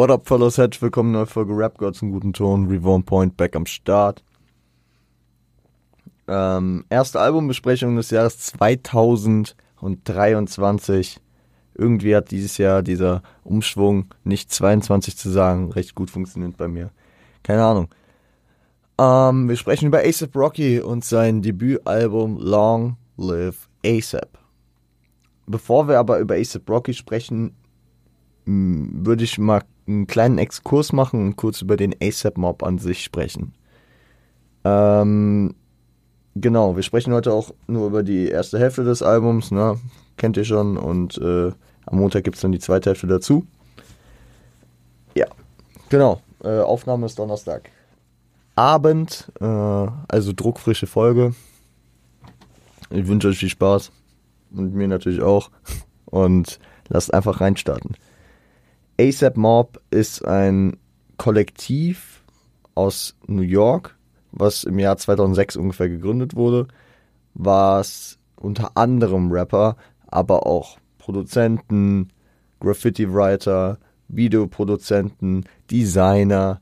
What up, fellows? Herzlich willkommen neue Folge Rap Gods im guten Ton. Reborn Point back am Start. Ähm, erste Albumbesprechung des Jahres 2023. Irgendwie hat dieses Jahr dieser Umschwung, nicht 22 zu sagen, recht gut funktioniert bei mir. Keine Ahnung. Ähm, wir sprechen über ASAP Rocky und sein Debütalbum Long Live ASAP. Bevor wir aber über ASAP Rocky sprechen, würde ich mal einen kleinen Exkurs machen und kurz über den ASAP Mob an sich sprechen. Ähm, genau, wir sprechen heute auch nur über die erste Hälfte des Albums, ne? Kennt ihr schon. Und äh, am Montag gibt es dann die zweite Hälfte dazu. Ja, genau. Äh, Aufnahme ist Donnerstag. Abend, äh, also druckfrische Folge. Ich wünsche euch viel Spaß. Und mir natürlich auch. Und lasst einfach reinstarten. ASAP Mob ist ein Kollektiv aus New York, was im Jahr 2006 ungefähr gegründet wurde, was unter anderem Rapper, aber auch Produzenten, Graffiti-Writer, Videoproduzenten, Designer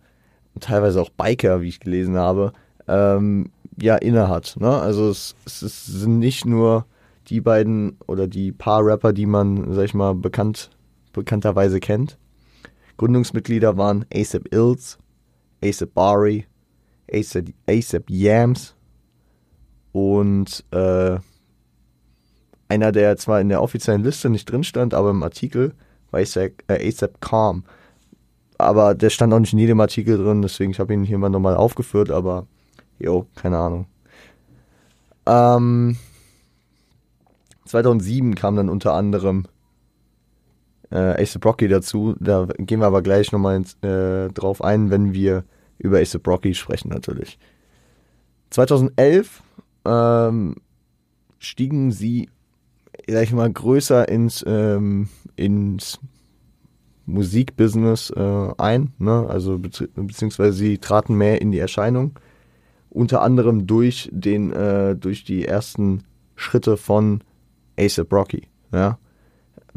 und teilweise auch Biker, wie ich gelesen habe, ähm, ja, innehat. Ne? Also es, es, sind nicht nur die beiden oder die paar Rapper, die man, sag ich mal, bekannt, bekannterweise kennt, Gründungsmitglieder waren ASAP Ills, ASAP Bari, ASAP, Yams und äh, einer, der zwar in der offiziellen Liste nicht drin stand, aber im Artikel war ASAP, äh, Calm. Aber der stand auch nicht in jedem Artikel drin, deswegen habe ich ihn hier mal nochmal aufgeführt, aber jo, keine Ahnung. Ähm, 2007 kam dann unter anderem äh, ASAP Rocky dazu. Da gehen wir aber gleich nochmal äh, drauf ein, wenn wir über ASAP Rocky sprechen natürlich. 2011 ähm, stiegen sie, sag ich mal, größer ins, ähm, ins Musikbusiness äh, ein, ne? also be beziehungsweise sie traten mehr in die Erscheinung, unter anderem durch den, äh, durch die ersten Schritte von ASAP Rocky, ja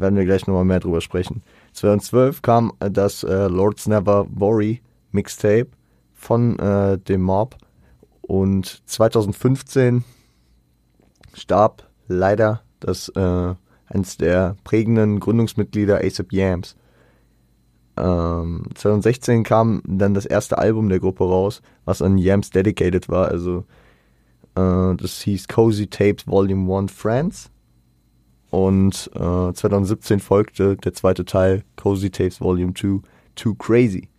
werden wir gleich nochmal mehr drüber sprechen. 2012 kam äh, das äh, Lords Never Worry Mixtape von äh, dem Mob und 2015 starb leider das äh, eines der prägenden Gründungsmitglieder ASAP Yams. Ähm, 2016 kam dann das erste Album der Gruppe raus, was an Yams dedicated war. Also äh, das hieß Cozy Tapes Volume 1 Friends und äh, 2017 folgte der zweite Teil, Cozy Tapes Volume 2, Too Crazy.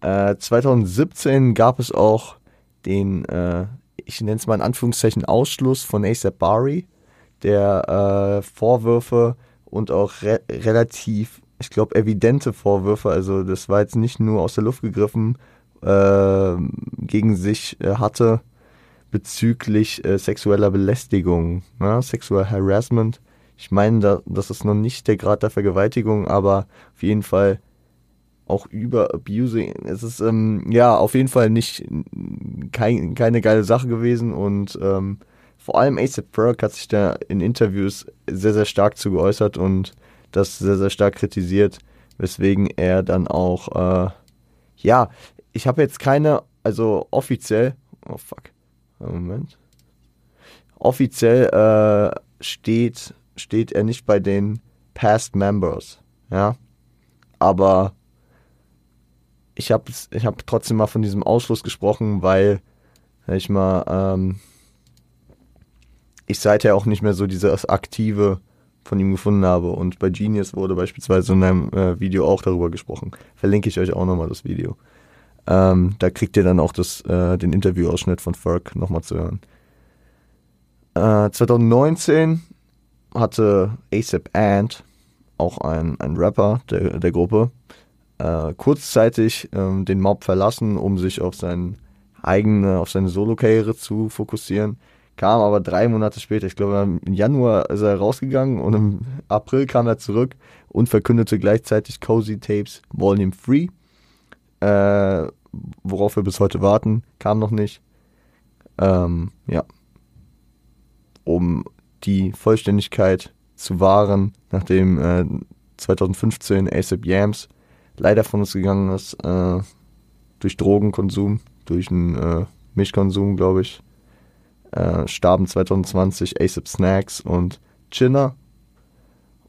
Äh, 2017 gab es auch den, äh, ich nenne es mal in Anführungszeichen, Ausschluss von ASAP Bari, der äh, Vorwürfe und auch re relativ, ich glaube, evidente Vorwürfe, also das war jetzt nicht nur aus der Luft gegriffen, äh, gegen sich äh, hatte bezüglich sexueller Belästigung, ne? Sexual Harassment ich meine, da, das ist noch nicht der Grad der Vergewaltigung, aber auf jeden Fall auch über Abusing. Es ist ähm, ja auf jeden Fall nicht kein, keine geile Sache gewesen und ähm, vor allem ASAP Ferg hat sich da in Interviews sehr, sehr stark zu geäußert und das sehr, sehr stark kritisiert, weswegen er dann auch, äh, ja, ich habe jetzt keine, also offiziell, oh fuck, Moment, offiziell äh, steht steht er nicht bei den Past Members, ja. Aber ich habe ich hab trotzdem mal von diesem Ausschluss gesprochen, weil ich mal ähm, ich seither auch nicht mehr so dieses aktive von ihm gefunden habe und bei Genius wurde beispielsweise in einem äh, Video auch darüber gesprochen. Verlinke ich euch auch nochmal das Video. Ähm, da kriegt ihr dann auch das, äh, den Interviewausschnitt von Ferg nochmal zu hören. Äh, 2019 hatte ASAP Ant, auch ein, ein Rapper der, der Gruppe, äh, kurzzeitig ähm, den Mob verlassen, um sich auf, sein eigene, auf seine Solo-Karriere zu fokussieren. Kam aber drei Monate später, ich glaube im Januar ist er rausgegangen und im April kam er zurück und verkündete gleichzeitig Cozy Tapes Volume 3, äh, worauf wir bis heute warten, kam noch nicht. Ähm, ja. Um die Vollständigkeit zu wahren, nachdem äh, 2015 ASAP Yams leider von uns gegangen ist, äh, durch Drogenkonsum, durch einen äh, Milchkonsum, glaube ich. Äh, starben 2020 ASAP Snacks und Chinner.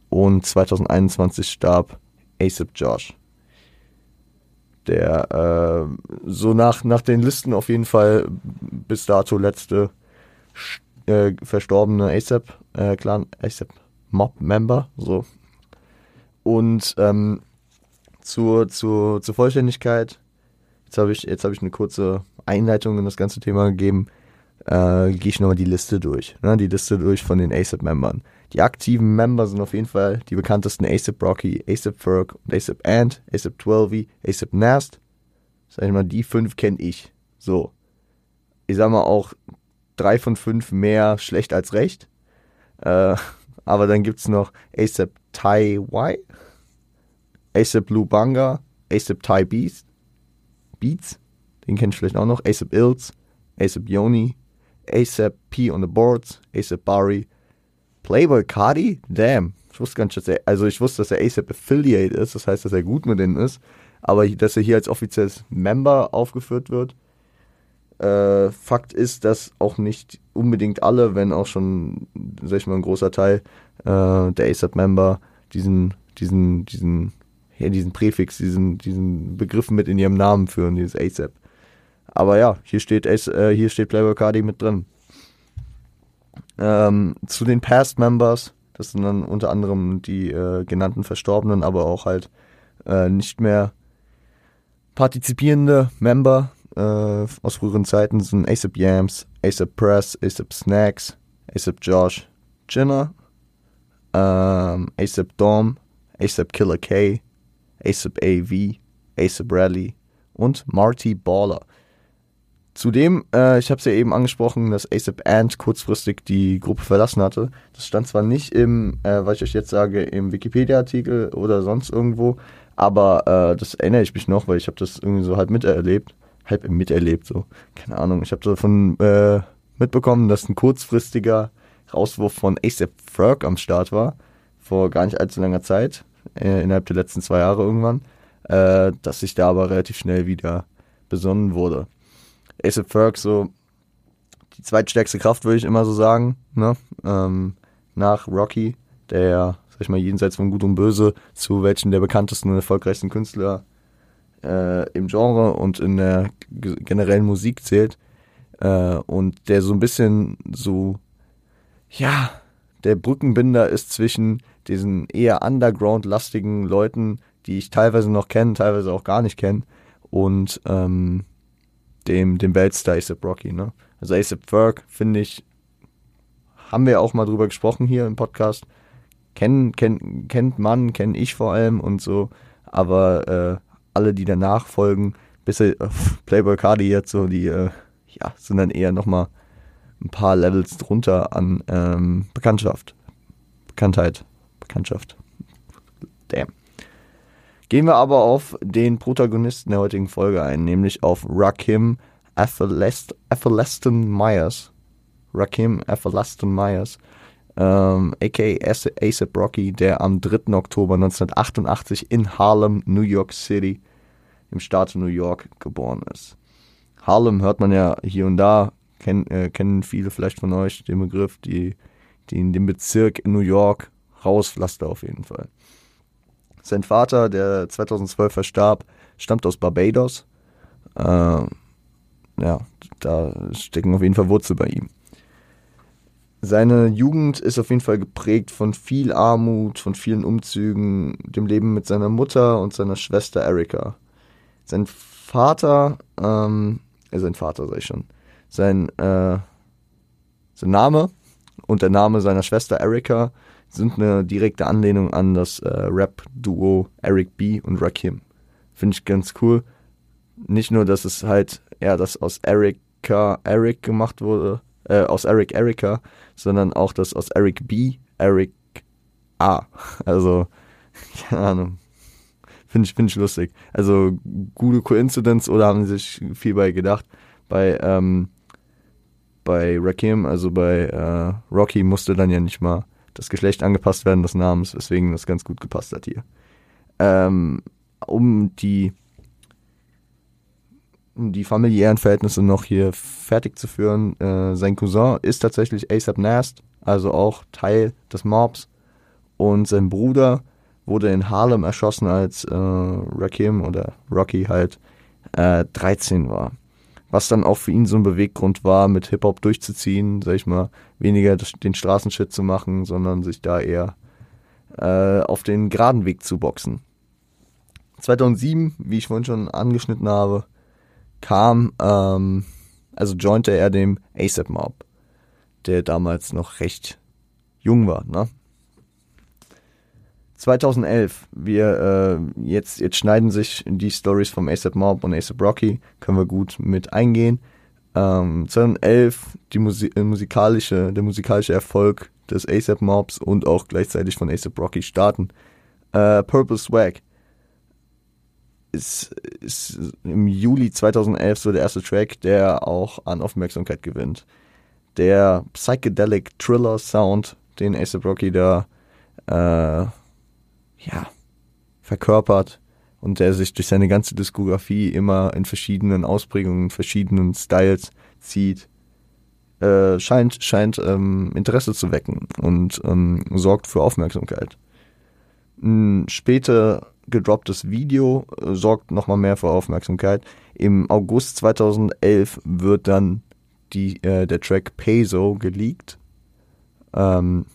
Und 2021 starb ASAP Josh. Der äh, so nach, nach den Listen auf jeden Fall bis dato letzte äh, verstorbene ASAP äh, Clan, ASAP Mob Member. So. Und ähm, zur, zur, zur Vollständigkeit, jetzt habe ich, hab ich eine kurze Einleitung in das ganze Thema gegeben, äh, gehe ich nochmal die Liste durch. Ne? Die Liste durch von den ASAP-Membern. Die aktiven Member sind auf jeden Fall die bekanntesten ASAP Rocky, ASAP Ferg und ASAP Ant, ASAP 12 ASAP Nast. Sag ich mal, die fünf kenne ich. So. Ich sag mal auch drei von fünf mehr schlecht als recht. Äh, aber dann gibt es noch ASAP Tai Y, ASAP Blue Banga, ASAP Thai Beats, Beats, den kennt vielleicht auch noch, ASAP Ills, ASAP Yoni, ASAP P on the Boards, ASAP Bari, Playboy Cardi, damn, ich wusste gar nicht, dass er, also ich wusste, dass er ASAP Affiliate ist, das heißt, dass er gut mit denen ist, aber dass er hier als offizielles Member aufgeführt wird. Äh, Fakt ist, dass auch nicht unbedingt alle, wenn auch schon, sag ich mal, ein großer Teil äh, der ASAP-Member diesen, diesen, diesen ja, diesen Präfix, diesen, diesen Begriff mit in ihrem Namen führen, dieses ASAP. Aber ja, hier steht, äh, hier steht Playboy Cardi mit drin. Ähm, zu den Past Members, das sind dann unter anderem die äh, genannten Verstorbenen, aber auch halt äh, nicht mehr partizipierende Member äh, aus früheren Zeiten sind ASAP Yams, ASAP Press, ASAP Snacks, ASAP Josh, Jenner, ähm, ASAP Dom, ASAP Killer K, ASAP AV, ASAP Bradley und Marty Baller. Zudem, äh, ich habe es ja eben angesprochen, dass ASAP Ant kurzfristig die Gruppe verlassen hatte. Das stand zwar nicht im, äh, was ich euch jetzt sage, im Wikipedia-Artikel oder sonst irgendwo, aber äh, das erinnere ich mich noch, weil ich habe das irgendwie so halb miterlebt. Halb miterlebt, so. Keine Ahnung. Ich habe davon äh, mitbekommen, dass ein kurzfristiger Rauswurf von ASAP Ferg am Start war. Vor gar nicht allzu langer Zeit äh, innerhalb der letzten zwei Jahre irgendwann, äh, dass sich da aber relativ schnell wieder besonnen wurde. ASAP Ferg so die zweitstärkste Kraft, würde ich immer so sagen, ne? Ähm, nach Rocky, der, sag ich mal, jenseits von Gut und Böse zu welchen der bekanntesten und erfolgreichsten Künstler äh, im Genre und in der generellen Musik zählt. Äh, und der so ein bisschen so, ja, der Brückenbinder ist zwischen diesen eher underground-lastigen Leuten, die ich teilweise noch kenne, teilweise auch gar nicht kenne, und ähm, dem, dem Weltstar ASAP Rocky. Ne? Also ASAP Ferg, finde ich, haben wir auch mal drüber gesprochen hier im Podcast. Kennen, kenn, kennt man, kenne ich vor allem und so, aber äh, alle, die danach folgen, bis äh, Playboy Cardi jetzt so, die äh, ja, sind dann eher nochmal ein paar Levels drunter an ähm, Bekanntschaft, Bekanntheit. Bekanntschaft. Damn. Gehen wir aber auf den Protagonisten der heutigen Folge ein, nämlich auf Rakim Athelaston Myers. Rakim Athelaston Myers, ähm, aka ASAP Rocky, der am 3. Oktober 1988 in Harlem, New York City, im Staat New York, geboren ist. Harlem hört man ja hier und da, kenn, äh, kennen viele vielleicht von euch den Begriff, die, die in dem Bezirk New York Rauspflaster auf jeden Fall. Sein Vater, der 2012 verstarb, stammt aus Barbados. Äh, ja, da stecken auf jeden Fall Wurzeln bei ihm. Seine Jugend ist auf jeden Fall geprägt von viel Armut, von vielen Umzügen, dem Leben mit seiner Mutter und seiner Schwester Erika. Sein Vater, ähm, äh, sein Vater sag ich schon, sein, äh, sein Name und der Name seiner Schwester Erika sind eine direkte Anlehnung an das äh, Rap-Duo Eric B. und Rakim. Finde ich ganz cool. Nicht nur, dass es halt, ja, das aus Erika Eric gemacht wurde, äh, aus Eric Erika, sondern auch das aus Eric B. Eric A. Also, keine Ahnung. Finde ich, find ich lustig. Also, gute Coincidence oder haben sie sich viel bei gedacht. Bei, ähm, bei Rakim, also bei äh, Rocky, musste dann ja nicht mal das Geschlecht angepasst werden des Namens, weswegen das ganz gut gepasst hat hier. Ähm, um die die familiären Verhältnisse noch hier fertig zu führen, äh, sein Cousin ist tatsächlich ASAP Nast, also auch Teil des Mobs. Und sein Bruder wurde in Harlem erschossen, als äh, Rakim oder Rocky halt äh, 13 war. Was dann auch für ihn so ein Beweggrund war, mit Hip-Hop durchzuziehen, sag ich mal, weniger den Straßenshit zu machen, sondern sich da eher äh, auf den geraden Weg zu boxen. 2007, wie ich vorhin schon angeschnitten habe, kam, ähm, also jointe er dem ASAP Mob, der damals noch recht jung war, ne? 2011, wir äh, jetzt jetzt schneiden sich die Stories vom ASAP Mob und ASAP Rocky, können wir gut mit eingehen. Ähm, 2011 die Musi äh, musikalische der musikalische Erfolg des ASAP Mobs und auch gleichzeitig von ASAP Rocky starten. Äh, Purple Swag ist, ist im Juli 2011 so der erste Track, der auch an Aufmerksamkeit gewinnt. Der Psychedelic Thriller Sound, den ASAP Rocky da äh, ja, verkörpert und der sich durch seine ganze Diskografie immer in verschiedenen Ausprägungen, verschiedenen Styles zieht, äh, scheint, scheint ähm, Interesse zu wecken und ähm, sorgt für Aufmerksamkeit. Ein später gedropptes Video äh, sorgt nochmal mehr für Aufmerksamkeit. Im August 2011 wird dann die, äh, der Track Peso geleakt, ähm,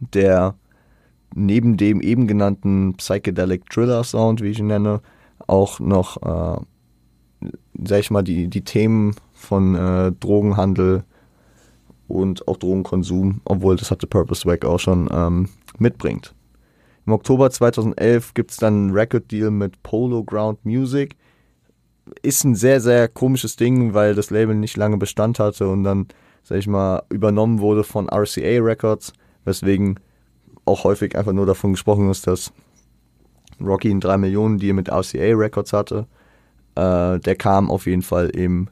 der neben dem eben genannten Psychedelic Thriller Sound, wie ich ihn nenne, auch noch, äh, sag ich mal, die, die Themen von äh, Drogenhandel und auch Drogenkonsum, obwohl das hatte Purple Swag auch schon, ähm, mitbringt. Im Oktober 2011 gibt es dann einen Record-Deal mit Polo Ground Music. Ist ein sehr, sehr komisches Ding, weil das Label nicht lange Bestand hatte und dann, sag ich mal, übernommen wurde von RCA Records, weswegen auch häufig einfach nur davon gesprochen ist, dass Rocky einen 3 Millionen Deal mit RCA Records hatte. Äh, der kam auf jeden Fall im,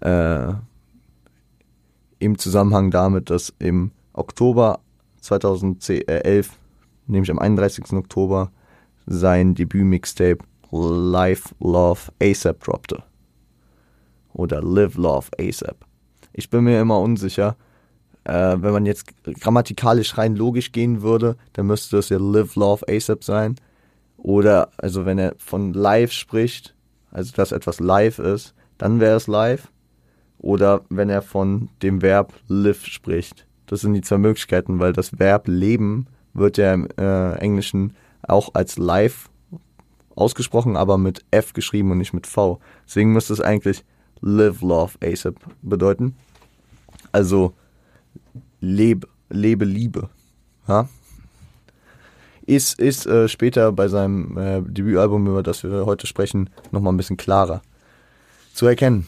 äh, im Zusammenhang damit, dass im Oktober 2011, nämlich am 31. Oktober, sein Debüt-Mixtape Live Love ASAP droppte. Oder Live Love ASAP. Ich bin mir immer unsicher, äh, wenn man jetzt grammatikalisch rein logisch gehen würde, dann müsste es ja Live, Love, ASAP sein. Oder, also wenn er von live spricht, also dass etwas live ist, dann wäre es live. Oder wenn er von dem Verb live spricht. Das sind die zwei Möglichkeiten, weil das Verb leben wird ja im äh, Englischen auch als live ausgesprochen, aber mit F geschrieben und nicht mit V. Deswegen müsste es eigentlich live, love, ASAP bedeuten. Also Lebe, Lebe Liebe. Ja? Ist, ist äh, später bei seinem äh, Debütalbum, über das wir heute sprechen, nochmal ein bisschen klarer zu erkennen.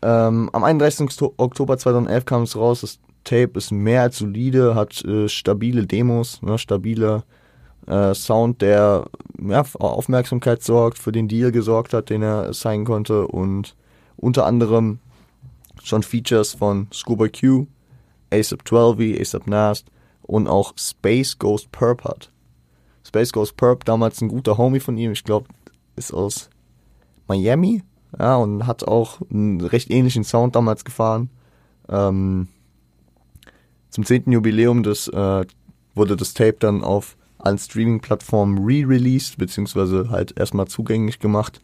Ähm, am 31. Oktober 2011 kam es raus, das Tape ist mehr als solide, hat äh, stabile Demos, ne, stabile äh, Sound, der ja, Aufmerksamkeit sorgt, für den Deal gesorgt hat, den er signen konnte und unter anderem schon Features von Scuba Q, ASAP 12 ASAP Nast und auch Space Ghost Perp hat. Space Ghost Perp, damals ein guter Homie von ihm, ich glaube, ist aus Miami, ja, und hat auch einen recht ähnlichen Sound damals gefahren. Ähm, zum 10. Jubiläum des, äh, wurde das Tape dann auf allen Streaming-Plattformen re-released, beziehungsweise halt erstmal zugänglich gemacht,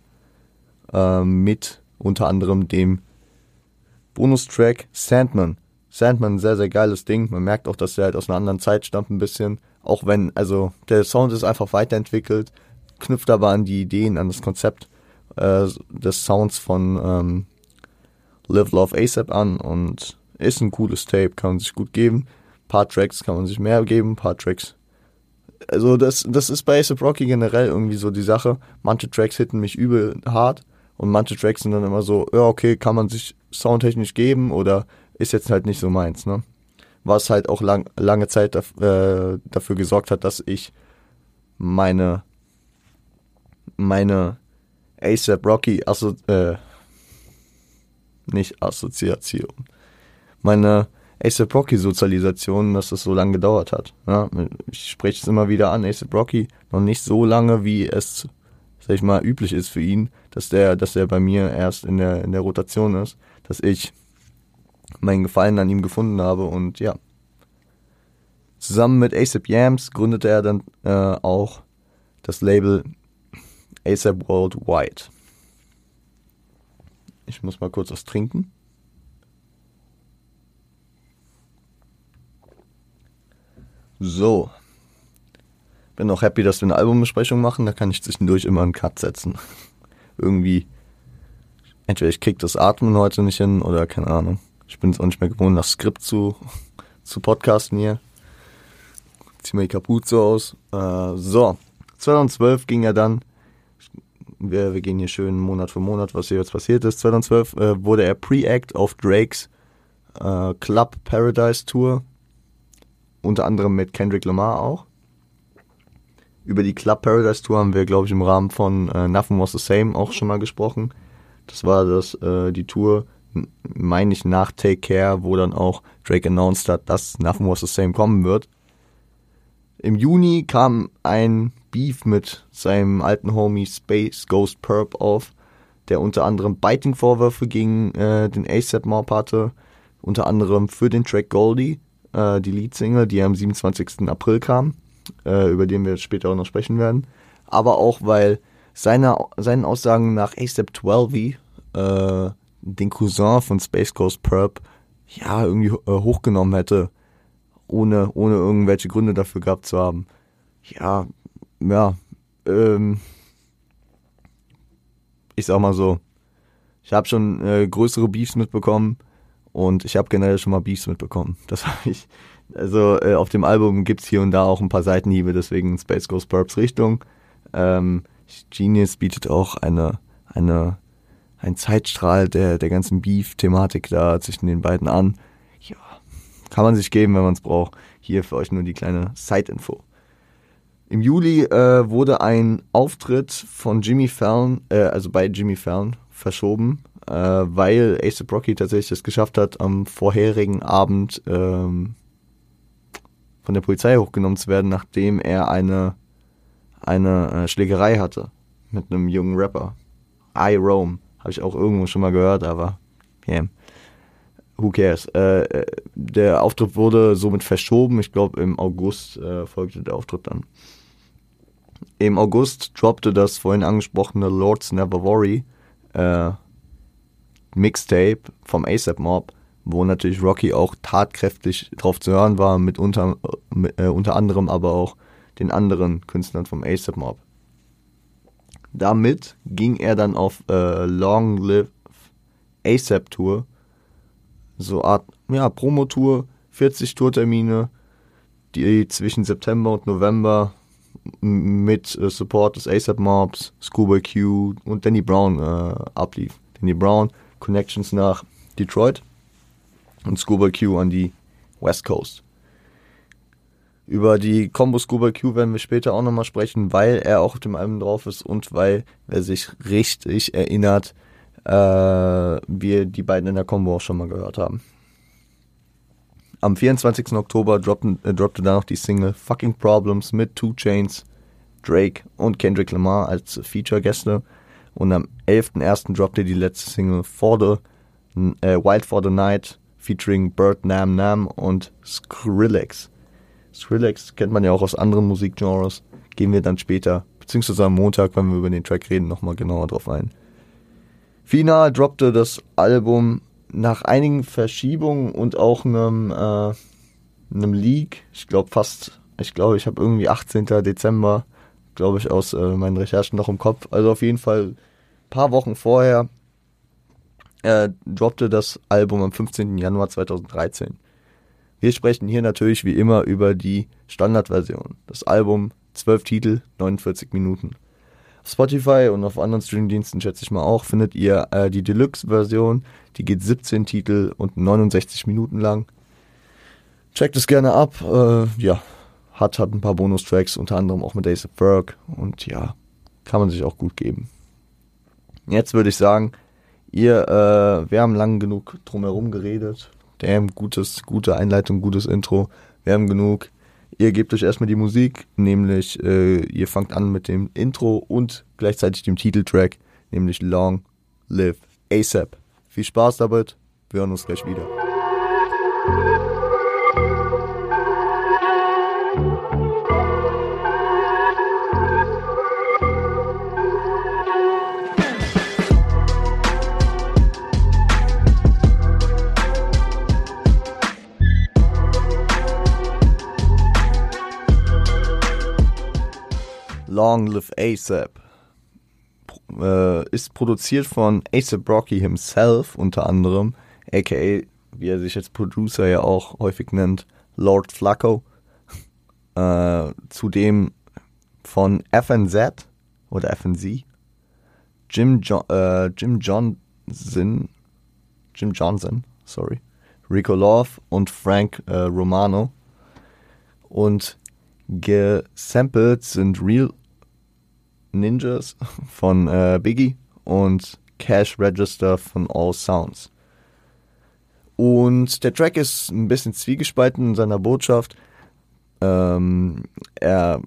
äh, mit unter anderem dem Bonustrack Sandman. Sandman, sehr, sehr geiles Ding. Man merkt auch, dass der halt aus einer anderen Zeit stammt ein bisschen. Auch wenn, also der Sound ist einfach weiterentwickelt, knüpft aber an die Ideen, an das Konzept äh, des Sounds von ähm, Live Love ASAP an und ist ein cooles Tape, kann man sich gut geben. Ein paar Tracks kann man sich mehr geben, ein paar Tracks. Also das, das ist bei ASAP Rocky generell irgendwie so die Sache. Manche Tracks hitten mich übel hart und manche Tracks sind dann immer so, ja okay, kann man sich soundtechnisch geben oder ist jetzt halt nicht so meins, ne? Was halt auch lang, lange Zeit daf äh, dafür gesorgt hat, dass ich meine meine ASAP Rocky Asso äh, nicht Assoziation. Meine ASAP Rocky Sozialisation, dass das so lange gedauert hat. Ja, ich spreche es immer wieder an, ASAP Rocky noch nicht so lange, wie es sag ich mal, üblich ist für ihn, dass der, dass er bei mir erst in der, in der Rotation ist, dass ich meinen Gefallen an ihm gefunden habe und ja. Zusammen mit ASAP Yams gründete er dann äh, auch das Label ASAP Worldwide. Ich muss mal kurz was trinken. So. Bin auch happy, dass wir eine Albumbesprechung machen. Da kann ich zwischendurch immer einen Cut setzen. Irgendwie. Entweder ich krieg das Atmen heute nicht hin oder keine Ahnung. Ich bin es auch nicht mehr gewohnt, das Skript zu, zu podcasten hier. Zieh mal die Kapuze aus. Äh, so. 2012 ging er dann. Wir, wir gehen hier schön Monat für Monat, was hier jetzt passiert ist. 2012 äh, wurde er Pre-Act auf Drakes äh, Club Paradise Tour. Unter anderem mit Kendrick Lamar auch. Über die Club Paradise Tour haben wir, glaube ich, im Rahmen von äh, Nothing Was the Same auch schon mal gesprochen. Das war das, äh, die Tour, meine ich, nach Take Care, wo dann auch Drake announced hat, dass Nothing Was the Same kommen wird. Im Juni kam ein Beef mit seinem alten Homie Space Ghost Perp auf, der unter anderem Biting-Vorwürfe gegen äh, den ASAP Mob hatte, unter anderem für den Track Goldie, äh, die Leadsingle, die am 27. April kam, äh, über den wir später auch noch sprechen werden, aber auch weil seine, seinen Aussagen nach ASAP 12 äh, den Cousin von Space Ghost Perp ja irgendwie äh, hochgenommen hätte, ohne, ohne irgendwelche Gründe dafür gehabt zu haben. Ja, ja, ähm, ich sag mal so, ich habe schon äh, größere Beefs mitbekommen und ich habe generell schon mal Beefs mitbekommen. Das habe ich. Also äh, auf dem Album gibt's hier und da auch ein paar Seitenhiebe, deswegen Space Ghost Purps Richtung. Ähm, Genius bietet auch eine, eine, ein Zeitstrahl der, der ganzen Beef-Thematik da zwischen den beiden an. Ja, kann man sich geben, wenn man es braucht. Hier für euch nur die kleine Side-Info. Im Juli äh, wurde ein Auftritt von Jimmy Fallon, äh, also bei Jimmy Fallon, verschoben, äh, weil Ace Rocky tatsächlich es geschafft hat, am vorherigen Abend ähm, von der Polizei hochgenommen zu werden, nachdem er eine, eine äh, Schlägerei hatte mit einem jungen Rapper. I Rome. Habe ich auch irgendwo schon mal gehört, aber yeah. Who cares? Äh, äh der Auftritt wurde somit verschoben. Ich glaube, im August äh, folgte der Auftritt dann. Im August droppte das vorhin angesprochene Lords Never Worry äh, Mixtape vom ASAP Mob, wo natürlich Rocky auch tatkräftig drauf zu hören war, mit unter, äh, unter anderem aber auch den anderen Künstlern vom ASAP Mob. Damit ging er dann auf äh, Long Live ASAP Tour, so Art ja, Promotour, 40 Tourtermine, die zwischen September und November mit äh, Support des ASAP Mobs, Schoolboy Q und Danny Brown äh, ablief. Danny Brown, Connections nach Detroit und Schoolboy Q an die West Coast. Über die Combo Schoolboy Q werden wir später auch nochmal sprechen, weil er auch auf dem Album drauf ist und weil, wer sich richtig erinnert, äh, wir die beiden in der Combo auch schon mal gehört haben. Am 24. Oktober droppten, äh, droppte dann noch die Single Fucking Problems mit Two Chains, Drake und Kendrick Lamar als Feature-Gäste. Und am 11.01. droppte die letzte Single For the, äh, Wild for the Night featuring Bird Nam Nam und Skrillex. Skrillex kennt man ja auch aus anderen Musikgenres. Gehen wir dann später, beziehungsweise am Montag, wenn wir über den Track reden, nochmal genauer drauf ein. Final droppte das Album nach einigen Verschiebungen und auch einem, äh, einem Leak, ich glaube fast, ich glaube, ich habe irgendwie 18. Dezember, glaube ich, aus äh, meinen Recherchen noch im Kopf. Also auf jeden Fall ein paar Wochen vorher äh, droppte das Album am 15. Januar 2013. Wir sprechen hier natürlich wie immer über die Standardversion. Das Album 12 Titel, 49 Minuten. Spotify und auf anderen Streamingdiensten schätze ich mal auch, findet ihr äh, die Deluxe-Version. Die geht 17 Titel und 69 Minuten lang. Checkt es gerne ab. Äh, ja, hat, hat ein paar Bonustracks, unter anderem auch mit Ace of Ferg. Und ja, kann man sich auch gut geben. Jetzt würde ich sagen, ihr, äh, wir haben lang genug drumherum geredet. Damn, gutes, gute Einleitung, gutes Intro. Wir haben genug. Ihr gebt euch erstmal die Musik, nämlich äh, ihr fangt an mit dem Intro und gleichzeitig dem Titeltrack, nämlich Long Live ASAP. Viel Spaß damit, wir hören uns gleich wieder. Long Live ASAP äh, ist produziert von ASAP Rocky himself unter anderem, aka, wie er sich als Producer ja auch häufig nennt, Lord Flacco. Äh, zudem von FNZ oder FNZ, Jim, jo äh, Jim Johnson, Jim Johnson, sorry, Rico Love und Frank äh, Romano. Und gesampelt sind Real Ninjas von äh, Biggie und Cash Register von All Sounds. Und der Track ist ein bisschen zwiegespalten in seiner Botschaft. Ähm, er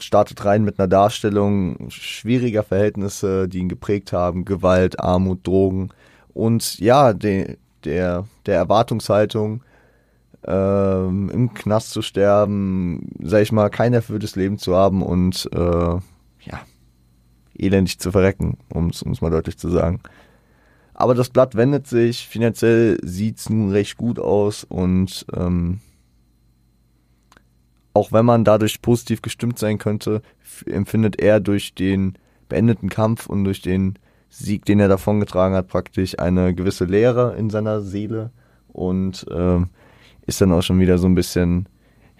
startet rein mit einer Darstellung schwieriger Verhältnisse, die ihn geprägt haben, Gewalt, Armut, Drogen und ja, de, der, der Erwartungshaltung, ähm, im Knast zu sterben, sag ich mal, kein erfülltes Leben zu haben und äh, ja, elendig zu verrecken, um es mal deutlich zu sagen. Aber das Blatt wendet sich, finanziell sieht es nun recht gut aus und ähm, auch wenn man dadurch positiv gestimmt sein könnte, empfindet er durch den beendeten Kampf und durch den Sieg, den er davongetragen hat, praktisch eine gewisse Leere in seiner Seele und äh, ist dann auch schon wieder so ein bisschen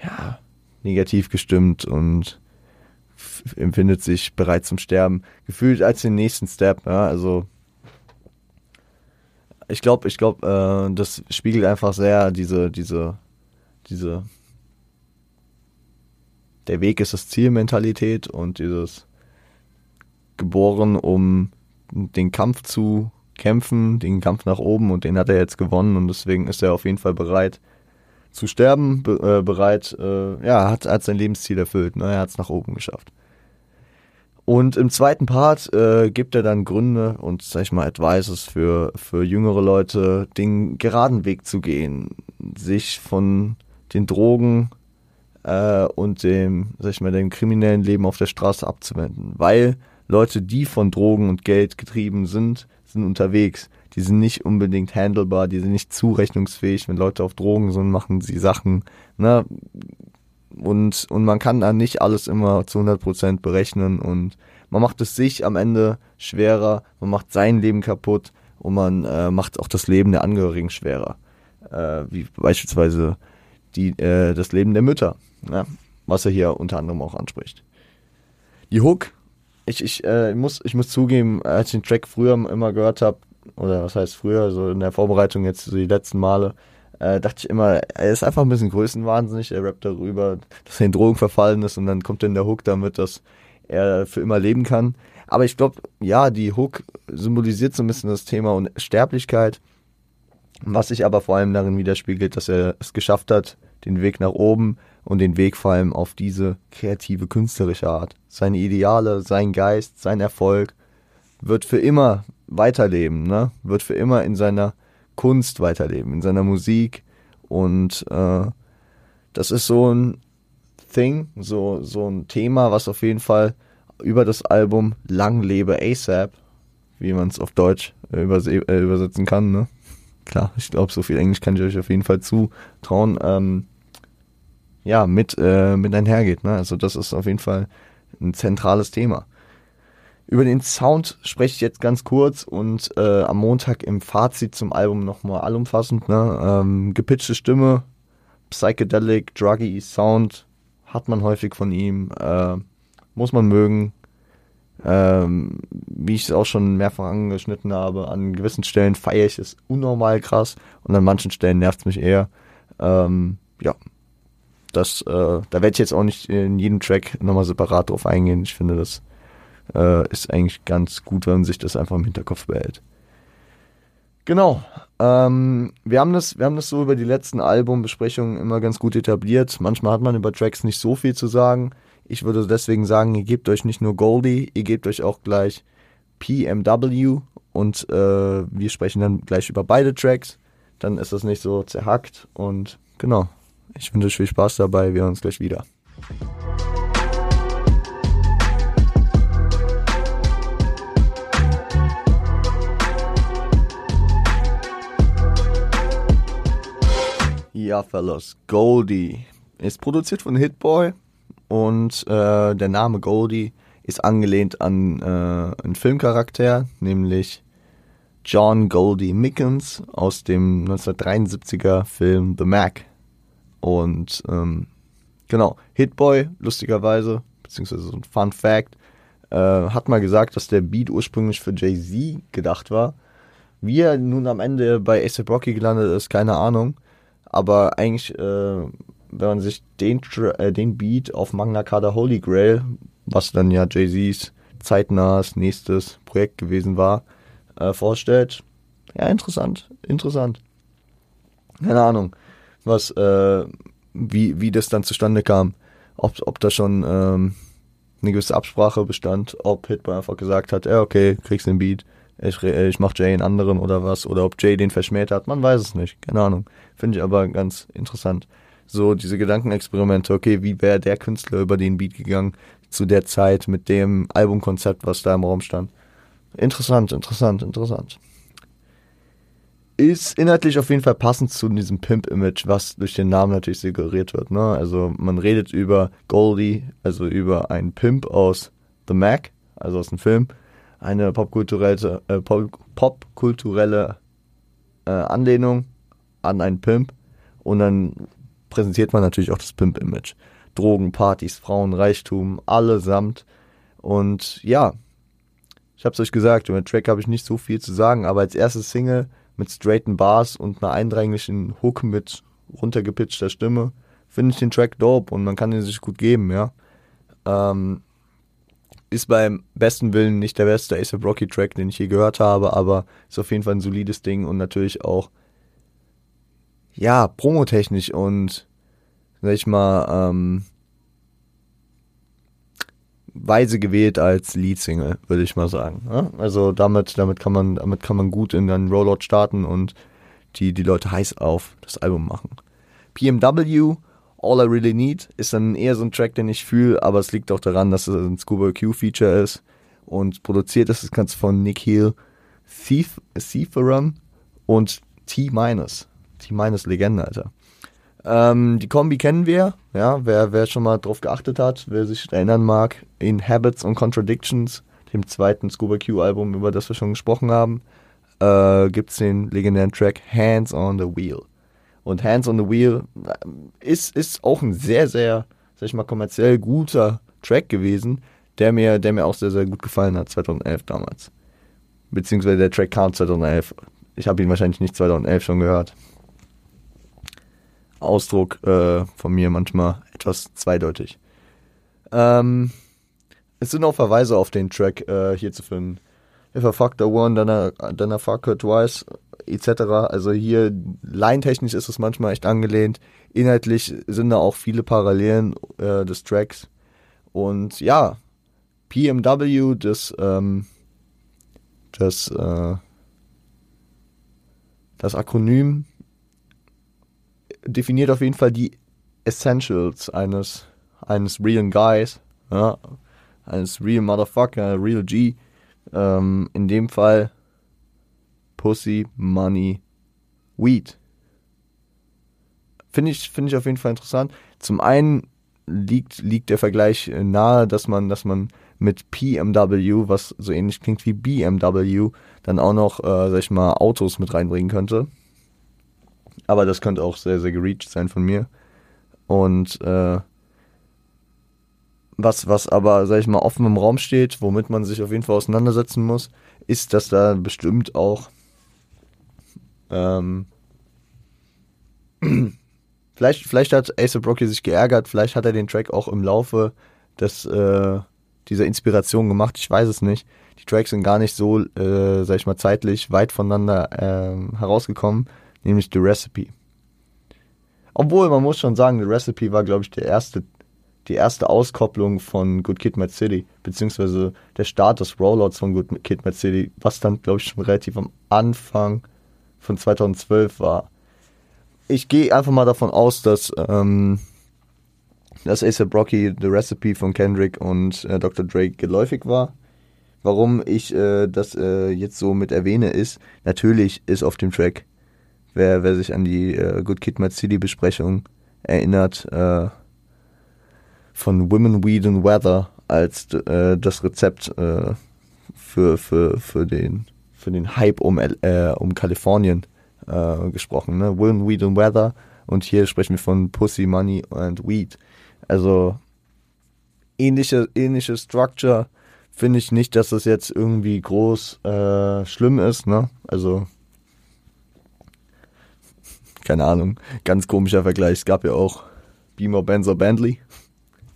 ja, negativ gestimmt und empfindet sich bereit zum Sterben, gefühlt als den nächsten Step. Ja, also ich glaube, ich glaube, äh, das spiegelt einfach sehr diese, diese, diese, der Weg ist das Ziel Mentalität und dieses geboren, um den Kampf zu kämpfen, den Kampf nach oben und den hat er jetzt gewonnen und deswegen ist er auf jeden Fall bereit zu sterben, be äh, bereit, äh, ja, hat, hat sein Lebensziel erfüllt, ne? er hat es nach oben geschafft. Und im zweiten Part äh, gibt er dann Gründe und, sag ich mal, Advices für, für jüngere Leute, den geraden Weg zu gehen, sich von den Drogen äh, und dem, sag ich mal, dem kriminellen Leben auf der Straße abzuwenden. Weil Leute, die von Drogen und Geld getrieben sind, sind unterwegs. Die sind nicht unbedingt handelbar, die sind nicht zurechnungsfähig. Wenn Leute auf Drogen sind, machen sie Sachen, ne, und, und man kann dann nicht alles immer zu 100% berechnen und man macht es sich am Ende schwerer, man macht sein Leben kaputt und man äh, macht auch das Leben der Angehörigen schwerer. Äh, wie beispielsweise die, äh, das Leben der Mütter, ja, was er hier unter anderem auch anspricht. Die Hook, ich, ich, äh, muss, ich muss zugeben, als ich den Track früher immer gehört habe, oder was heißt früher, so in der Vorbereitung jetzt so die letzten Male, äh, dachte ich immer, er ist einfach ein bisschen größenwahnsinnig, er rappt darüber, dass er in Drogen verfallen ist und dann kommt dann der Hook damit, dass er für immer leben kann. Aber ich glaube, ja, die Hook symbolisiert so ein bisschen das Thema Unsterblichkeit, was sich aber vor allem darin widerspiegelt, dass er es geschafft hat, den Weg nach oben und den Weg vor allem auf diese kreative, künstlerische Art. Seine Ideale, sein Geist, sein Erfolg wird für immer weiterleben, ne? wird für immer in seiner Kunst weiterleben, in seiner Musik. Und äh, das ist so ein Thing, so, so ein Thema, was auf jeden Fall über das Album Lang lebe ASAP, wie man es auf Deutsch äh, äh, übersetzen kann, ne? Klar, ich glaube, so viel Englisch kann ich euch auf jeden Fall zutrauen, ähm, ja, mit, äh, mit einhergeht, ne? Also das ist auf jeden Fall ein zentrales Thema. Über den Sound spreche ich jetzt ganz kurz und äh, am Montag im Fazit zum Album nochmal allumfassend. Ne? Ähm, gepitchte Stimme, Psychedelic, Druggy Sound hat man häufig von ihm, äh, muss man mögen. Ähm, wie ich es auch schon mehrfach angeschnitten habe, an gewissen Stellen feiere ich es unnormal krass und an manchen Stellen nervt es mich eher. Ähm, ja, das, äh, da werde ich jetzt auch nicht in jedem Track nochmal separat drauf eingehen. Ich finde, das äh, ist eigentlich ganz gut, wenn man sich das einfach im Hinterkopf behält. Genau. Ähm, wir, haben das, wir haben das so über die letzten Albumbesprechungen immer ganz gut etabliert. Manchmal hat man über Tracks nicht so viel zu sagen. Ich würde deswegen sagen, ihr gebt euch nicht nur Goldie, ihr gebt euch auch gleich PMW und äh, wir sprechen dann gleich über beide Tracks. Dann ist das nicht so zerhackt und genau. Ich wünsche euch viel Spaß dabei. Wir hören uns gleich wieder. Ja, Fellas, Goldie ist produziert von Hitboy und äh, der Name Goldie ist angelehnt an äh, einen Filmcharakter, nämlich John Goldie Mickens aus dem 1973er Film The Mac. Und ähm, genau, Hitboy, lustigerweise, beziehungsweise so ein Fun Fact, äh, hat mal gesagt, dass der Beat ursprünglich für Jay-Z gedacht war. Wie er nun am Ende bei ASAP Rocky gelandet ist, keine Ahnung. Aber eigentlich, äh, wenn man sich den, äh, den Beat auf Magna Carta Holy Grail, was dann ja Jay-Z's zeitnahes nächstes Projekt gewesen war, äh, vorstellt. Ja, interessant, interessant. Keine Ahnung, was, äh, wie, wie das dann zustande kam. Ob, ob da schon ähm, eine gewisse Absprache bestand, ob Hitboy einfach gesagt hat, ja, okay, kriegst den Beat, ich, ich mach Jay einen anderen oder was, oder ob Jay den verschmäht hat, man weiß es nicht, keine Ahnung. Finde ich aber ganz interessant. So diese Gedankenexperimente, okay, wie wäre der Künstler über den Beat gegangen zu der Zeit mit dem Albumkonzept, was da im Raum stand. Interessant, interessant, interessant. Ist inhaltlich auf jeden Fall passend zu diesem Pimp-Image, was durch den Namen natürlich suggeriert wird. Ne? Also man redet über Goldie, also über einen Pimp aus The Mac, also aus dem Film. Eine popkulturelle, äh, popkulturelle äh, Anlehnung an einen Pimp. Und dann präsentiert man natürlich auch das Pimp-Image. Drogen, Partys, Frauen, Reichtum, allesamt. Und ja, ich hab's euch gesagt, über den Track habe ich nicht so viel zu sagen, aber als erstes Single mit straighten Bars und einer eindringlichen Hook mit runtergepitchter Stimme finde ich den Track dope und man kann ihn sich gut geben, ja. Ähm, ist beim besten Willen nicht der beste Ace Rocky Track, den ich je gehört habe, aber ist auf jeden Fall ein solides Ding und natürlich auch, ja, promotechnisch und, sag ich mal, ähm, weise gewählt als Leadsingle, würde ich mal sagen. Ja? Also damit, damit kann man, damit kann man gut in einen Rollout starten und die, die Leute heiß auf das Album machen. PMW, All I Really Need, ist dann eher so ein Track, den ich fühle, aber es liegt auch daran, dass es ein Scuba Q-Feature ist und produziert ist das Ganze von Nick Heel, Thief, Thieferum und T-Minus. T-Minus Legende, Alter. Ähm, die Kombi kennen wir, ja, wer, wer schon mal drauf geachtet hat, wer sich erinnern mag, in Habits and Contradictions, dem zweiten Scuba Q-Album, über das wir schon gesprochen haben, äh, gibt es den legendären Track Hands on the Wheel. Und Hands on the Wheel äh, ist, ist auch ein sehr, sehr, sag ich mal, kommerziell guter Track gewesen, der mir, der mir auch sehr, sehr gut gefallen hat, 2011 damals. Beziehungsweise der Track kam 2011. Ich habe ihn wahrscheinlich nicht 2011 schon gehört. Ausdruck äh, von mir manchmal etwas zweideutig. Ähm, es sind auch Verweise auf den Track äh, hier zu finden. If I fuck the one, then I, then I fuck her twice, etc. Also hier, line-technisch ist es manchmal echt angelehnt. Inhaltlich sind da auch viele Parallelen äh, des Tracks. Und ja, PMW, das, ähm, das, äh, das Akronym definiert auf jeden Fall die Essentials eines, eines realen Guys, ja, eines real Motherfucker, real G. Ähm, in dem Fall Pussy, Money, Weed. Finde ich, finde ich auf jeden Fall interessant. Zum einen liegt, liegt der Vergleich nahe, dass man, dass man mit PMW, was so ähnlich klingt wie BMW, dann auch noch, äh, sag ich mal, Autos mit reinbringen könnte. Aber das könnte auch sehr, sehr gereached sein von mir. Und äh, was, was aber, sag ich mal, offen im Raum steht, womit man sich auf jeden Fall auseinandersetzen muss, ist, dass da bestimmt auch ähm, vielleicht, vielleicht hat Ace Rocky sich geärgert, vielleicht hat er den Track auch im Laufe des, äh, dieser Inspiration gemacht? Ich weiß es nicht. Die Tracks sind gar nicht so, äh, sag ich mal, zeitlich weit voneinander äh, herausgekommen, nämlich The Recipe. Obwohl, man muss schon sagen, The Recipe war, glaube ich, der erste, die erste Auskopplung von Good Kid, Mad City, beziehungsweise der Start des Rollouts von Good Kid, Mad City, was dann, glaube ich, schon relativ am Anfang von 2012 war. Ich gehe einfach mal davon aus, dass, ähm, dass A$AP Rocky The Recipe von Kendrick und äh, Dr. Drake geläufig war. Warum ich äh, das äh, jetzt so mit erwähne, ist, natürlich ist auf dem Track wer, wer sich an die äh, Good Kid Mad City Besprechung erinnert, äh, von Women, Weed and Weather als äh, das Rezept für, für, für, den, für den Hype um, äh, um Kalifornien äh, gesprochen. Ne? Women, Weed and Weather und hier sprechen wir von Pussy, Money and Weed. Also ähnliche, ähnliche Structure finde ich nicht, dass das jetzt irgendwie groß äh, schlimm ist. Ne? Also keine Ahnung, ganz komischer Vergleich. Es gab ja auch Beamer, Benzer, Bentley.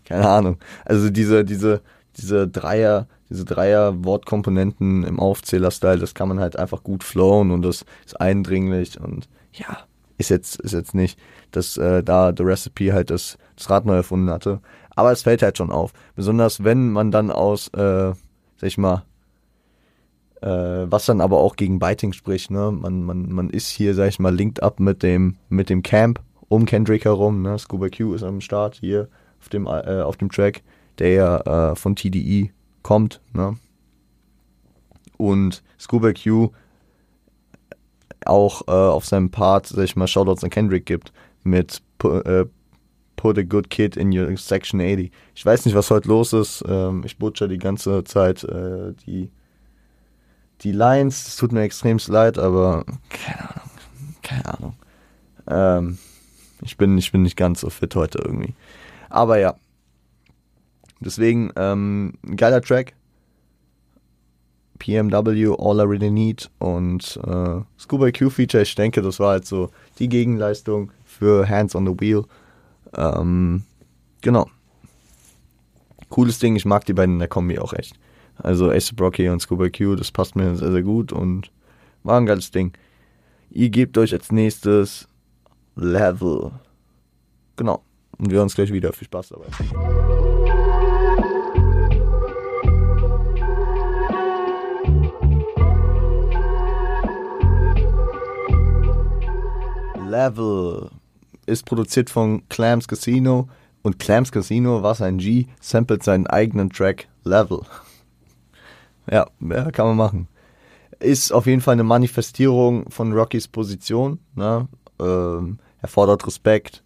Keine Ahnung. Also diese, diese, diese Dreier, diese Dreier Wortkomponenten im Aufzähler-Style, das kann man halt einfach gut flowen und das ist eindringlich und ja, ist jetzt, ist jetzt nicht, dass äh, da The Recipe halt das, das Rad neu erfunden hatte. Aber es fällt halt schon auf. Besonders wenn man dann aus, äh, sag ich mal, äh, was dann aber auch gegen Biting spricht, ne? Man, man, man ist hier, sag ich mal, linked up mit dem, mit dem Camp um Kendrick herum, ne? Scuba Q ist am Start hier auf dem, äh, auf dem Track, der ja äh, von TDE kommt, ne? Und Scuba Q auch äh, auf seinem Part, sag ich mal, Shoutouts an Kendrick gibt mit äh, Put a good kid in your section 80. Ich weiß nicht, was heute los ist. Ähm, ich butcher die ganze Zeit äh, die die Lines, es tut mir extrem leid, aber keine Ahnung, keine Ahnung. Ähm, ich bin, ich bin nicht ganz so fit heute irgendwie. Aber ja. Deswegen, ähm, geiler Track. PMW, All I Really Need und äh, Scuba Q Feature, ich denke, das war halt so die Gegenleistung für Hands on the Wheel. Ähm, genau. Cooles Ding, ich mag die beiden in der Kombi auch echt. Also Ace Brocky und Scuba Q, das passt mir sehr, sehr gut und war ein geiles Ding. Ihr gebt euch als nächstes Level. Genau. Und wir hören uns gleich wieder. Viel Spaß dabei. Level ist produziert von Clams Casino und Clams Casino, was ein G, samplet seinen eigenen Track Level. Ja, ja, kann man machen. Ist auf jeden Fall eine Manifestierung von Rockys Position. Ne? Ähm, er fordert Respekt.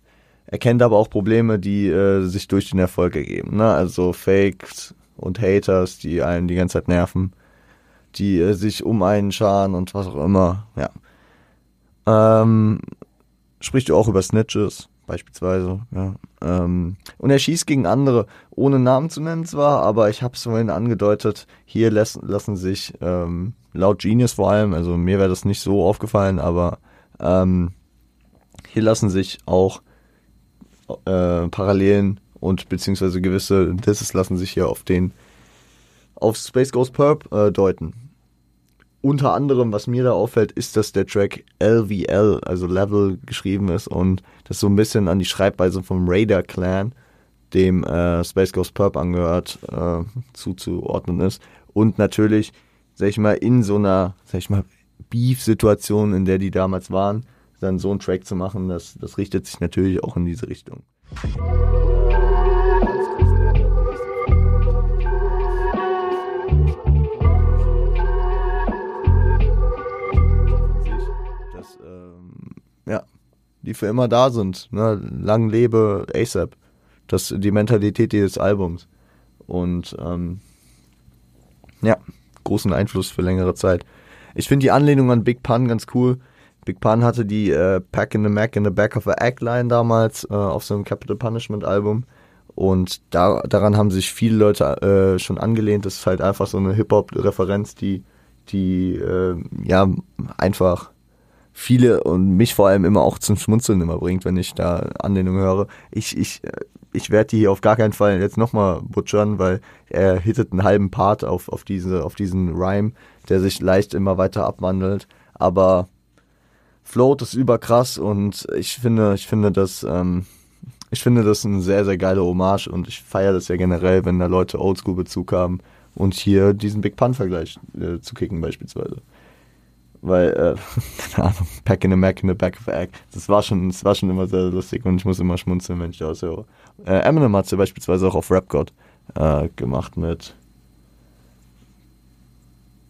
Er kennt aber auch Probleme, die äh, sich durch den Erfolg ergeben. Ne? Also Fakes und Haters, die einen die ganze Zeit nerven, die äh, sich um einen scharen und was auch immer. Ja. Ähm, spricht du auch über Snitches? beispielsweise. Ja. Ähm, und er schießt gegen andere, ohne Namen zu nennen zwar, aber ich habe es vorhin angedeutet, hier lassen, lassen sich, ähm, laut Genius vor allem, also mir wäre das nicht so aufgefallen, aber ähm, hier lassen sich auch äh, Parallelen und beziehungsweise gewisse Disses lassen sich hier auf den auf Space Ghost Perp äh, deuten unter anderem, was mir da auffällt, ist, dass der Track LVL, also Level, geschrieben ist und das so ein bisschen an die Schreibweise vom Raider Clan, dem äh, Space Ghost Purp angehört, äh, zuzuordnen ist. Und natürlich, sag ich mal, in so einer, sag ich mal, Beef-Situation, in der die damals waren, dann so einen Track zu machen, das, das richtet sich natürlich auch in diese Richtung. Die für immer da sind. Ne? Lang lebe ASAP. Das die Mentalität dieses Albums. Und ähm, ja, großen Einfluss für längere Zeit. Ich finde die Anlehnung an Big Pun ganz cool. Big Pun hatte die äh, Pack in the Mac in the Back of a Act Line damals äh, auf seinem Capital Punishment Album. Und da, daran haben sich viele Leute äh, schon angelehnt. Das ist halt einfach so eine Hip-Hop-Referenz, die, die äh, ja einfach viele und mich vor allem immer auch zum Schmunzeln immer bringt, wenn ich da Anlehnung höre. Ich, ich, äh, ich werde die hier auf gar keinen Fall jetzt nochmal butchern, weil er hittet einen halben Part auf, auf, diese, auf diesen Rhyme, der sich leicht immer weiter abwandelt. Aber Float ist überkrass und ich finde, ich finde das, ähm, ich finde das ein sehr, sehr geiler Hommage und ich feiere das ja generell, wenn da Leute Oldschool-Bezug haben und hier diesen Big Pun-Vergleich äh, zu kicken beispielsweise. Weil, äh, keine Ahnung, Pack in a Mac in the Back of a Egg. Das war schon, das war schon immer sehr lustig und ich muss immer schmunzeln, wenn ich das höre. Äh, Eminem hat ja beispielsweise auch auf Rap God äh, gemacht mit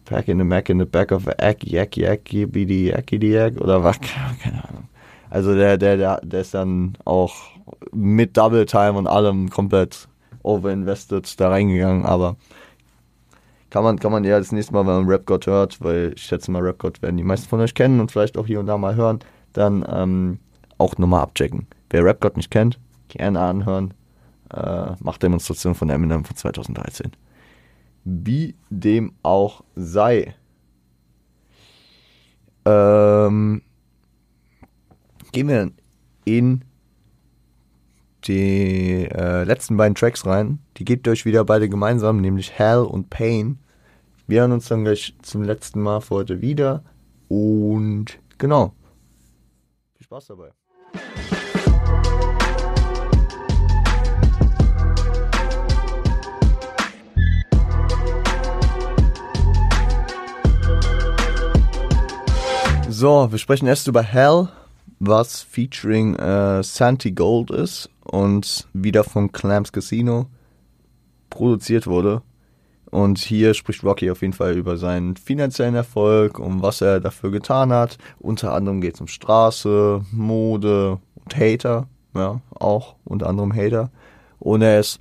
Pack in a Mac in the Back of a Egg, Yak Yak, Yibbidi Yakidi Egg oder was, keine Ahnung. Also der, der, der, der ist dann auch mit Double Time und allem komplett overinvested da reingegangen, aber kann man, kann man ja das nächste Mal, wenn man Rap God hört, weil ich schätze mal, Rap God werden die meisten von euch kennen und vielleicht auch hier und da mal hören, dann ähm, auch nochmal abchecken. Wer Rap God nicht kennt, gerne anhören. Äh, Machtdemonstration von Eminem von 2013. Wie dem auch sei. Ähm, gehen wir in die äh, letzten beiden Tracks rein. Die gebt euch wieder beide gemeinsam, nämlich Hell und Pain. Wir hören uns dann gleich zum letzten Mal für heute wieder. Und genau. Viel Spaß dabei. So, wir sprechen erst über Hell, was featuring äh, Santi Gold ist und wieder von Clams Casino produziert wurde. Und hier spricht Rocky auf jeden Fall über seinen finanziellen Erfolg, um was er dafür getan hat. Unter anderem geht es um Straße, Mode und Hater. Ja, auch unter anderem Hater. Und er ist,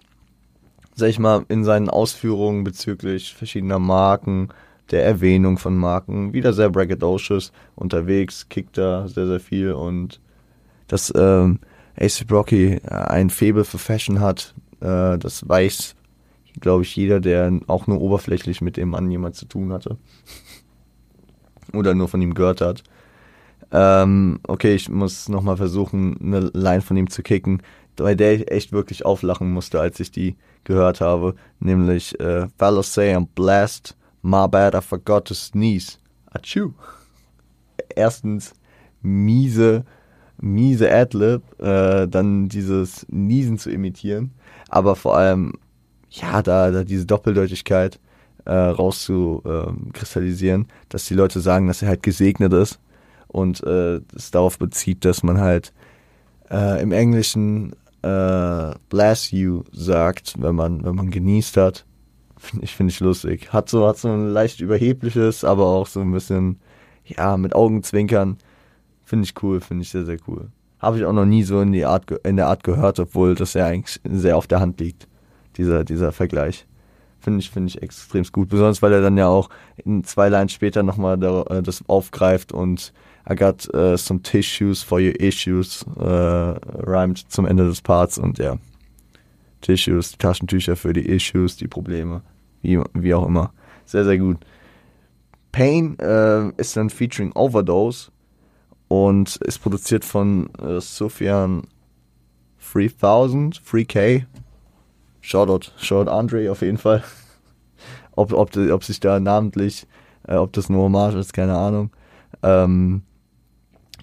sag ich mal, in seinen Ausführungen bezüglich verschiedener Marken, der Erwähnung von Marken, wieder sehr braggadocious unterwegs, kickt da sehr, sehr viel und dass ähm, AC Rocky ein Faible für Fashion hat, äh, das weiß glaube ich, jeder, der auch nur oberflächlich mit dem Mann jemand zu tun hatte. Oder nur von ihm gehört hat. Ähm, okay, ich muss nochmal versuchen, eine Line von ihm zu kicken, bei der ich echt wirklich auflachen musste, als ich die gehört habe. Nämlich, äh, Fellas say I'm blessed, my bad, I forgot to sneeze. Achu. Erstens, miese, miese Adlib, äh, dann dieses Niesen zu imitieren, aber vor allem ja, da, da diese Doppeldeutigkeit äh, rauszukristallisieren, äh, dass die Leute sagen, dass er halt gesegnet ist und äh, es darauf bezieht, dass man halt äh, im Englischen äh, bless you sagt, wenn man, wenn man genießt hat. Ich, finde ich lustig. Hat so, hat so ein leicht überhebliches, aber auch so ein bisschen, ja, mit Augenzwinkern. Finde ich cool, finde ich sehr, sehr cool. Habe ich auch noch nie so in, die Art, in der Art gehört, obwohl das ja eigentlich sehr auf der Hand liegt dieser, dieser Vergleich. Finde ich, finde ich extrem gut. Besonders weil er dann ja auch in zwei Lines später nochmal da, äh, das aufgreift und I got uh, some tissues for your issues, uh, rhymed zum Ende des Parts und ja. Tissues, Taschentücher für die Issues, die Probleme, wie, wie auch immer. Sehr, sehr gut. Pain äh, ist dann featuring Overdose und ist produziert von äh, Sufjan 3000, 3K, Shoutout, Shoutout Andre auf jeden Fall. ob, ob, ob sich da namentlich, äh, ob das nur Hommage ist, keine Ahnung. Ähm,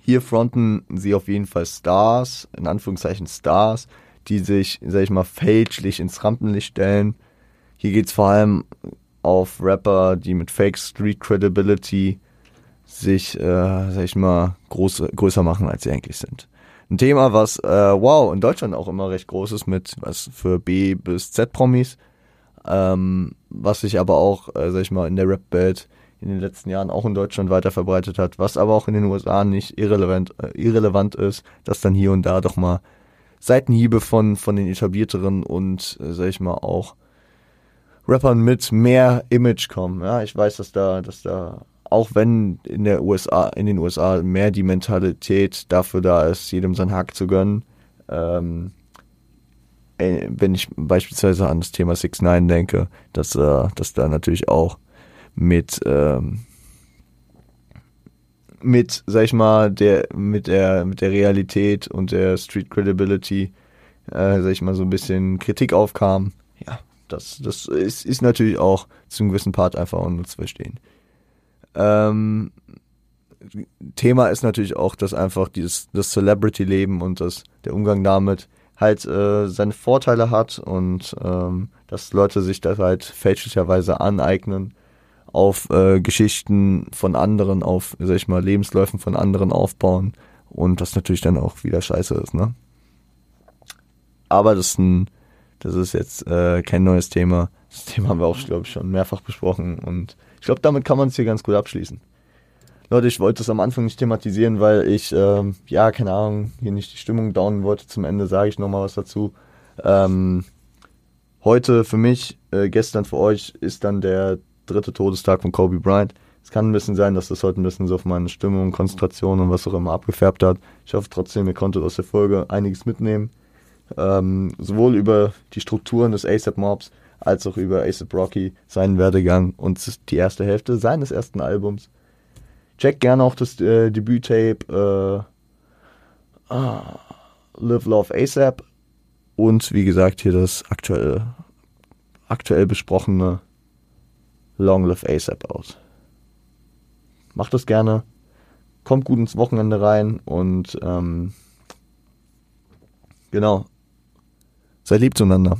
hier fronten sie auf jeden Fall Stars, in Anführungszeichen Stars, die sich, sag ich mal, fälschlich ins Rampenlicht stellen. Hier geht es vor allem auf Rapper, die mit Fake Street Credibility sich, äh, sag ich mal, groß, größer machen, als sie eigentlich sind ein Thema, was, äh, wow, in Deutschland auch immer recht groß ist mit was für B bis Z-Promis, ähm, was sich aber auch, äh, sag ich mal, in der Rap-Welt in den letzten Jahren auch in Deutschland weiter verbreitet hat, was aber auch in den USA nicht irrelevant, äh, irrelevant ist, dass dann hier und da doch mal Seitenhiebe von, von den etablierteren und, äh, sag ich mal, auch Rappern mit mehr Image kommen. Ja, ich weiß, dass da, dass da auch wenn in der USA, in den USA mehr die Mentalität dafür da ist, jedem seinen Hack zu gönnen. Ähm, äh, wenn ich beispielsweise an das Thema 6 9 denke, dass, äh, dass da natürlich auch mit, ähm, mit, sag ich mal, der, mit der, mit der Realität und der Street Credibility äh, sag ich mal, so ein bisschen Kritik aufkam. Ja, das, das ist, ist natürlich auch zu einem gewissen Part einfach zu verstehen. Ähm, Thema ist natürlich auch, dass einfach dieses das Celebrity-Leben und das, der Umgang damit halt äh, seine Vorteile hat und ähm, dass Leute sich das halt fälschlicherweise aneignen, auf äh, Geschichten von anderen, auf, sag ich mal, Lebensläufen von anderen aufbauen und das natürlich dann auch wieder scheiße ist, ne? Aber das ist ein, das ist jetzt äh, kein neues Thema. Das Thema haben wir auch, glaube ich, schon mehrfach besprochen und ich glaube, damit kann man es hier ganz gut abschließen. Leute, ich wollte das am Anfang nicht thematisieren, weil ich, ähm, ja, keine Ahnung, hier nicht die Stimmung downen wollte. Zum Ende sage ich nochmal was dazu. Ähm, heute für mich, äh, gestern für euch, ist dann der dritte Todestag von Kobe Bryant. Es kann ein bisschen sein, dass das heute ein bisschen so auf meine Stimmung, Konzentration und was auch immer abgefärbt hat. Ich hoffe trotzdem, ihr konntet aus der Folge einiges mitnehmen. Ähm, sowohl über die Strukturen des ASAP Mobs als auch über ASAP Rocky, seinen Werdegang und die erste Hälfte seines ersten Albums. Check gerne auch das äh, Debüt-Tape äh, ah, Live Love ASAP und wie gesagt hier das aktuell, aktuell besprochene Long Live ASAP aus. Macht das gerne, kommt gut ins Wochenende rein und ähm, genau, seid lieb zueinander.